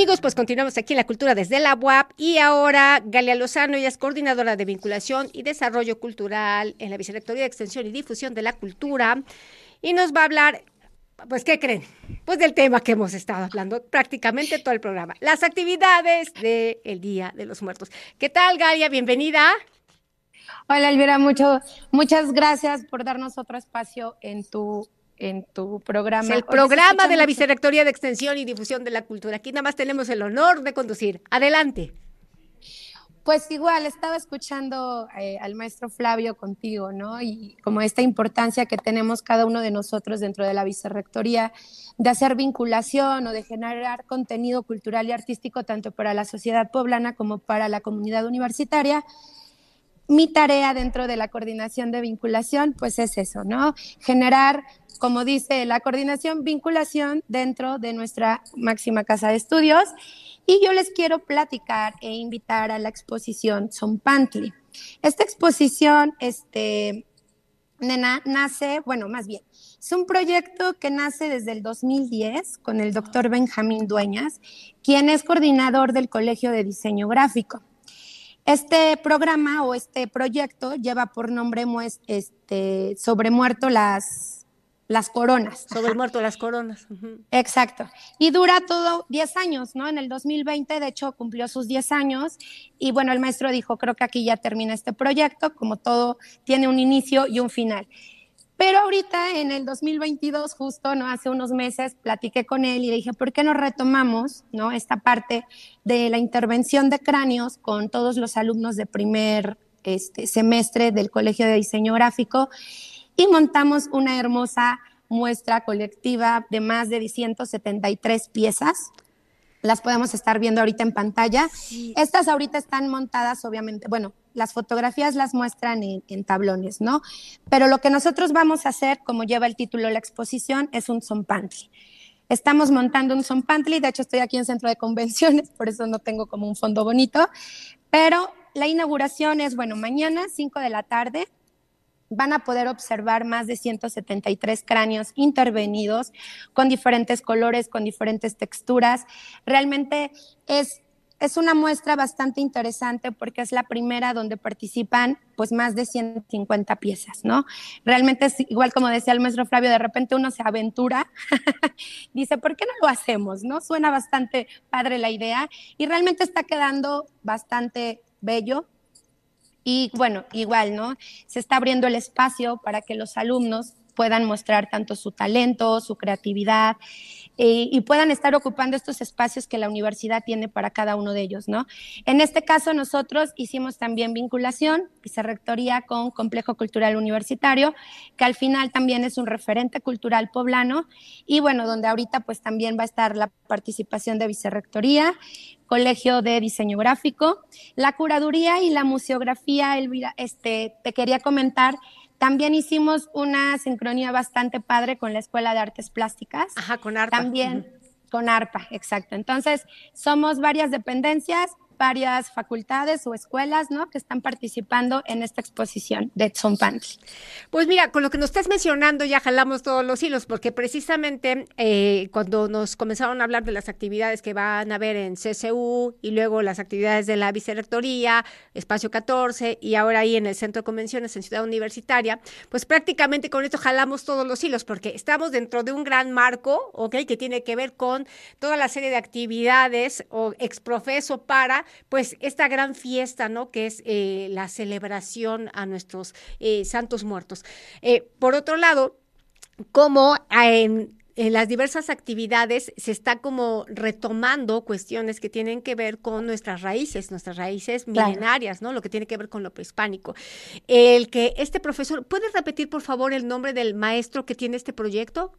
Amigos, pues continuamos aquí en la cultura desde la UAP y ahora Galia Lozano, ella es coordinadora de vinculación y desarrollo cultural en la Vicerrectoría de Extensión y Difusión de la Cultura y nos va a hablar, pues, ¿qué creen? Pues del tema que hemos estado hablando prácticamente todo el programa, las actividades del Día de los Muertos. ¿Qué tal, Galia? Bienvenida. Hola, Elvira, mucho, muchas gracias por darnos otro espacio en tu en tu programa. el programa de la Vicerrectoría de Extensión y Difusión de la Cultura. Aquí nada más tenemos el honor de conducir. Adelante. Pues igual, estaba escuchando eh, al maestro Flavio contigo, ¿no? Y como esta importancia que tenemos cada uno de nosotros dentro de la vicerrectoría de hacer vinculación o de generar contenido cultural y artístico tanto para la sociedad poblana como para la comunidad universitaria mi tarea dentro de la coordinación de vinculación, pues es eso, ¿no? Generar, como dice la coordinación, vinculación dentro de nuestra máxima casa de estudios. Y yo les quiero platicar e invitar a la exposición Son Pantli. Esta exposición, este, nace, bueno, más bien, es un proyecto que nace desde el 2010 con el doctor Benjamín Dueñas, quien es coordinador del Colegio de Diseño Gráfico. Este programa o este proyecto lleva por nombre este, Sobre Muerto las, las Coronas. Sobre el Muerto las Coronas. Exacto. Y dura todo 10 años, ¿no? En el 2020, de hecho, cumplió sus 10 años. Y bueno, el maestro dijo, creo que aquí ya termina este proyecto, como todo tiene un inicio y un final. Pero ahorita, en el 2022, justo, ¿no? Hace unos meses, platiqué con él y le dije, ¿por qué no retomamos, ¿no? Esta parte de la intervención de cráneos con todos los alumnos de primer este, semestre del Colegio de Diseño Gráfico y montamos una hermosa muestra colectiva de más de 173 piezas las podemos estar viendo ahorita en pantalla. Estas ahorita están montadas, obviamente, bueno, las fotografías las muestran en, tablones, ¿no? Pero lo que nosotros vamos a hacer, como lleva el título la exposición, es un zompantli. Estamos montando un zompantli, de hecho estoy aquí en centro de convenciones, por eso no tengo como un fondo bonito, pero la inauguración es, bueno, mañana, 5 de la tarde, van a poder observar más de 173 cráneos intervenidos con diferentes colores, con diferentes texturas. Realmente es, es una muestra bastante interesante porque es la primera donde participan pues más de 150 piezas, ¿no? Realmente es igual como decía el maestro Flavio, de repente uno se aventura, dice, ¿por qué no lo hacemos? ¿No? Suena bastante padre la idea y realmente está quedando bastante bello, y bueno, igual, ¿no? Se está abriendo el espacio para que los alumnos puedan mostrar tanto su talento, su creatividad eh, y puedan estar ocupando estos espacios que la universidad tiene para cada uno de ellos, ¿no? En este caso nosotros hicimos también vinculación, vicerrectoría con Complejo Cultural Universitario, que al final también es un referente cultural poblano y bueno, donde ahorita pues también va a estar la participación de vicerrectoría, Colegio de Diseño Gráfico, la curaduría y la museografía, Elvira, este, te quería comentar también hicimos una sincronía bastante padre con la Escuela de Artes Plásticas. Ajá, con ARPA. También con ARPA, exacto. Entonces, somos varias dependencias varias facultades o escuelas, ¿no? Que están participando en esta exposición de Pantli. Pues mira, con lo que nos estás mencionando ya jalamos todos los hilos, porque precisamente eh, cuando nos comenzaron a hablar de las actividades que van a haber en CCU y luego las actividades de la vicerrectoría, Espacio 14 y ahora ahí en el Centro de Convenciones en Ciudad Universitaria, pues prácticamente con esto jalamos todos los hilos, porque estamos dentro de un gran marco, ¿ok? Que tiene que ver con toda la serie de actividades o exprofeso para pues esta gran fiesta, ¿no? Que es eh, la celebración a nuestros eh, santos muertos. Eh, por otro lado, como en, las diversas actividades se está como retomando cuestiones que tienen que ver con nuestras raíces, nuestras raíces milenarias, ¿no? Lo que tiene que ver con lo prehispánico. El que este profesor, ¿puedes repetir por favor el nombre del maestro que tiene este proyecto?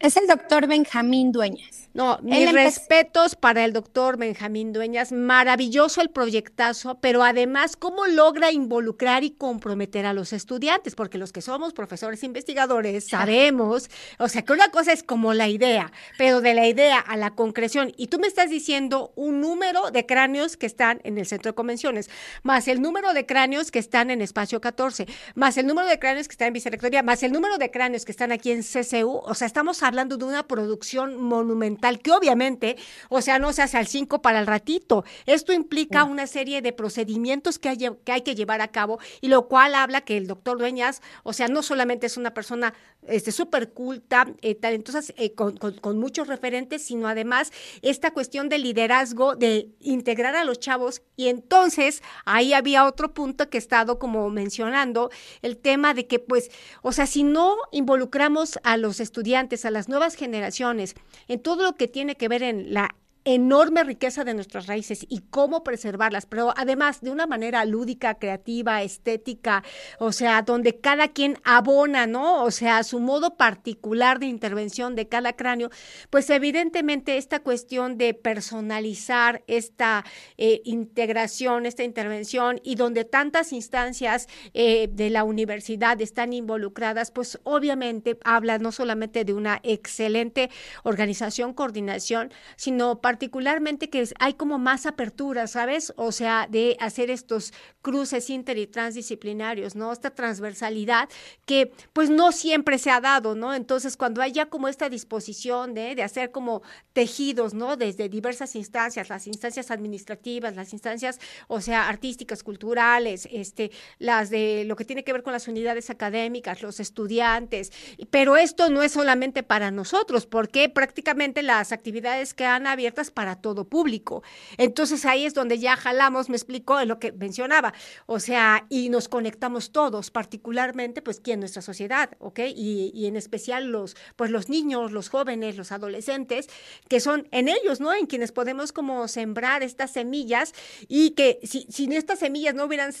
Es el doctor Benjamín Dueñas. No, mis respetos para el doctor Benjamín Dueñas. Maravilloso el proyectazo, pero además, ¿cómo logra involucrar y comprometer a los estudiantes? Porque los que somos profesores investigadores sabemos, o sea, que una cosa es como la idea, pero de la idea a la concreción. Y tú me estás diciendo un número de cráneos que están en el centro de convenciones, más el número de cráneos que están en espacio 14, más el número de cráneos que están en vicerrectoría, más el número de cráneos que están aquí en CCU. O sea, estamos hablando de una producción monumental que obviamente, o sea, no se hace al cinco para el ratito. Esto implica una serie de procedimientos que hay, que hay que llevar a cabo y lo cual habla que el doctor Dueñas, o sea, no solamente es una persona este súper culta, eh, talentosa, eh, con, con, muchos referentes, sino además esta cuestión de liderazgo, de integrar a los chavos. Y entonces ahí había otro punto que he estado como mencionando, el tema de que pues, o sea, si no involucramos a los estudiantes, a las nuevas generaciones, en todo lo que tiene que ver en la enorme riqueza de nuestras raíces y cómo preservarlas, pero además de una manera lúdica, creativa, estética, o sea, donde cada quien abona, ¿no? O sea, su modo particular de intervención de cada cráneo, pues evidentemente esta cuestión de personalizar esta eh, integración, esta intervención y donde tantas instancias eh, de la universidad están involucradas, pues obviamente habla no solamente de una excelente organización, coordinación, sino para particularmente que hay como más apertura, ¿sabes? O sea, de hacer estos cruces inter y transdisciplinarios, ¿no? Esta transversalidad que pues no siempre se ha dado, ¿no? Entonces, cuando hay ya como esta disposición de, de hacer como tejidos, ¿no? Desde diversas instancias, las instancias administrativas, las instancias, o sea, artísticas, culturales, este, las de lo que tiene que ver con las unidades académicas, los estudiantes, pero esto no es solamente para nosotros, porque prácticamente las actividades que han para todo público. Entonces ahí es donde ya jalamos, me explicó en lo que mencionaba, o sea, y nos conectamos todos, particularmente pues aquí en nuestra sociedad, ¿ok? Y, y, en especial los, pues los niños, los jóvenes, los adolescentes, que son en ellos, ¿no? En quienes podemos como sembrar estas semillas y que si, si estas semillas no hubieran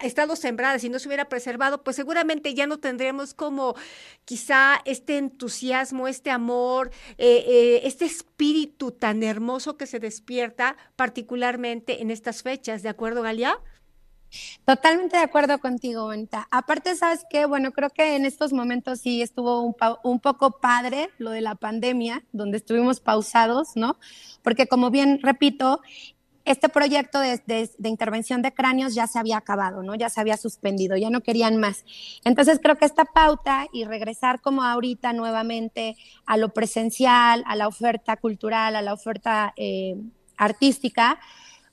estado sembradas y no se hubiera preservado, pues seguramente ya no tendremos como quizá este entusiasmo, este amor, eh, eh, este espíritu tan hermoso que se despierta particularmente en estas fechas, ¿de acuerdo, Galia? Totalmente de acuerdo contigo, Bonita. Aparte, ¿sabes qué? Bueno, creo que en estos momentos sí estuvo un, poco padre lo de la pandemia, donde estuvimos pausados, ¿no? Porque como bien repito, este proyecto de, intervención de cráneos ya se había acabado, ¿no? Ya se había suspendido, ya no querían más. Entonces creo que esta pauta y regresar como ahorita nuevamente a lo presencial, a la oferta cultural, a la oferta eh, artística,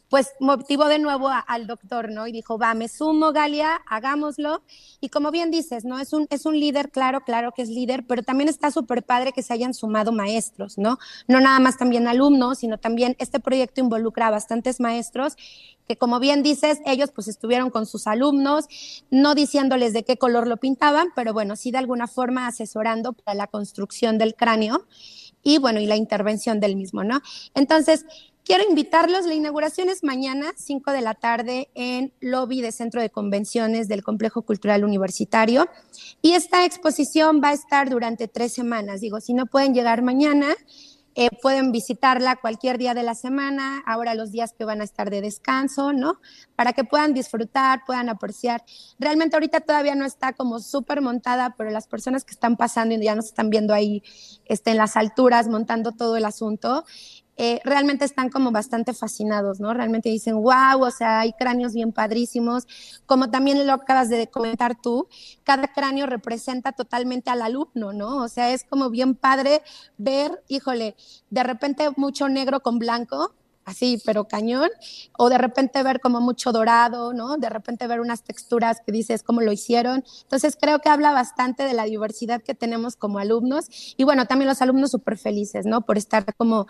pues motivó de nuevo al doctor, ¿no? Y dijo, va, me sumo, Galia, hagámoslo. Y como bien dices, ¿no? Es un, es un líder, claro, claro que es líder, pero también está súper padre que se hayan sumado maestros, ¿no? No nada más también alumnos, sino también este proyecto involucra a bastantes maestros que como bien dices, ellos pues estuvieron con sus alumnos, no diciéndoles de qué color lo pintaban, pero bueno, sí de alguna forma asesorando para la construcción del cráneo y bueno, y la intervención del mismo, ¿no? Entonces, Quiero invitarlos, la inauguración es mañana, 5 de la tarde, en lobby de Centro de Convenciones del Complejo Cultural Universitario. Y esta exposición va a estar durante tres semanas. Digo, si no pueden llegar mañana, eh, pueden visitarla cualquier día de la semana, ahora los días que van a estar de descanso, ¿no? Para que puedan disfrutar, puedan apreciar. Realmente ahorita todavía no está como súper montada, pero las personas que están pasando y ya nos están viendo ahí este, en las alturas montando todo el asunto, eh, realmente están como bastante fascinados, ¿no? Realmente dicen, wow, o sea, hay cráneos bien padrísimos. Como también lo acabas de comentar tú, cada cráneo representa totalmente al alumno, ¿no? O sea, es como bien padre ver, híjole, de repente mucho negro con blanco, así, pero cañón, o de repente ver como mucho dorado, ¿no? De repente ver unas texturas que dices cómo lo hicieron. Entonces creo que habla bastante de la diversidad que tenemos como alumnos y bueno, también los alumnos súper felices, ¿no? Por estar como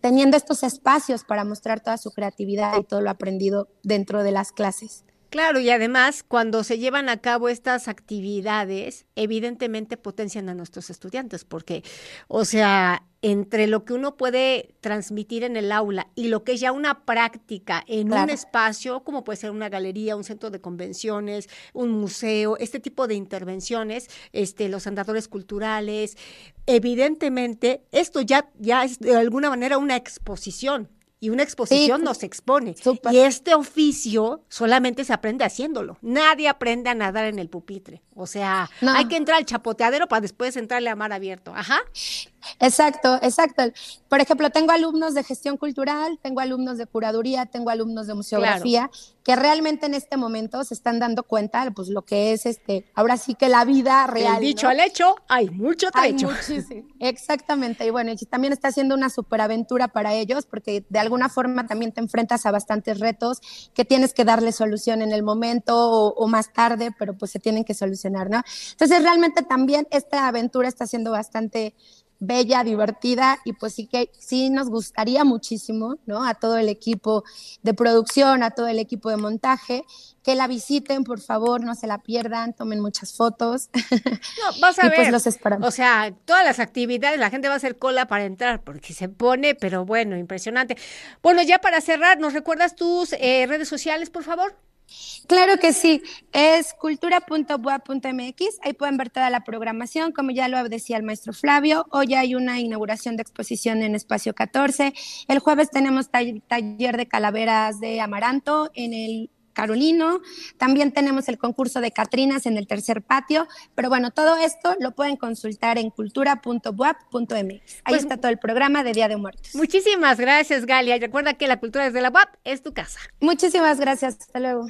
teniendo estos espacios para mostrar toda su creatividad y todo lo aprendido dentro de las clases. Claro, y además cuando se llevan a cabo estas actividades, evidentemente potencian a nuestros estudiantes, porque, o sea, entre lo que uno puede transmitir en el aula y lo que es ya una práctica en un espacio, como puede ser una galería, un centro de convenciones, un museo, este tipo de intervenciones, este, los andadores culturales, evidentemente esto ya, ya es de alguna manera una exposición y una exposición nos expone. Y este oficio solamente se aprende haciéndolo. Nadie aprende a nadar en el pupitre. O sea, hay que entrar al chapoteadero para después entrarle a mar abierto. Ajá. Exacto, exacto. Por ejemplo, tengo alumnos de gestión cultural, tengo alumnos de curaduría, tengo alumnos de museografía, que realmente en este momento se están dando cuenta, pues lo que es este, ahora sí que la vida real. El dicho al hecho, hay mucho trecho. Exactamente. Y bueno, y también está siendo una superaventura para ellos, porque de alguna forma también te enfrentas a bastantes retos que tienes que darle solución en el momento o, o más tarde, pero pues se tienen que solucionar, ¿no? Entonces, realmente también esta aventura está siendo bastante bella, divertida y pues sí que sí nos gustaría muchísimo, ¿no? A todo el equipo de producción, a todo el equipo de montaje, que la visiten, por favor, no se la pierdan, tomen muchas fotos. No, vas a y pues los esperamos. O sea, todas las actividades, la gente va a hacer cola para entrar, porque se pone, pero bueno, impresionante. Bueno, ya para cerrar, ¿nos recuerdas tus eh, redes sociales, por favor? Claro que sí, es cultura.boa.mx, ahí pueden ver toda la programación, como ya lo decía el maestro Flavio, hoy hay una inauguración de exposición en Espacio 14, el jueves tenemos taller de calaveras de amaranto en el Carolino. También tenemos el concurso de Catrinas en el tercer patio. Pero bueno, todo esto lo pueden consultar en cultura.buap.mx. Ahí pues está todo el programa de Día de Muertos. Muchísimas gracias, Galia. Y recuerda que la cultura desde la UAP es tu casa. Muchísimas gracias. Hasta luego.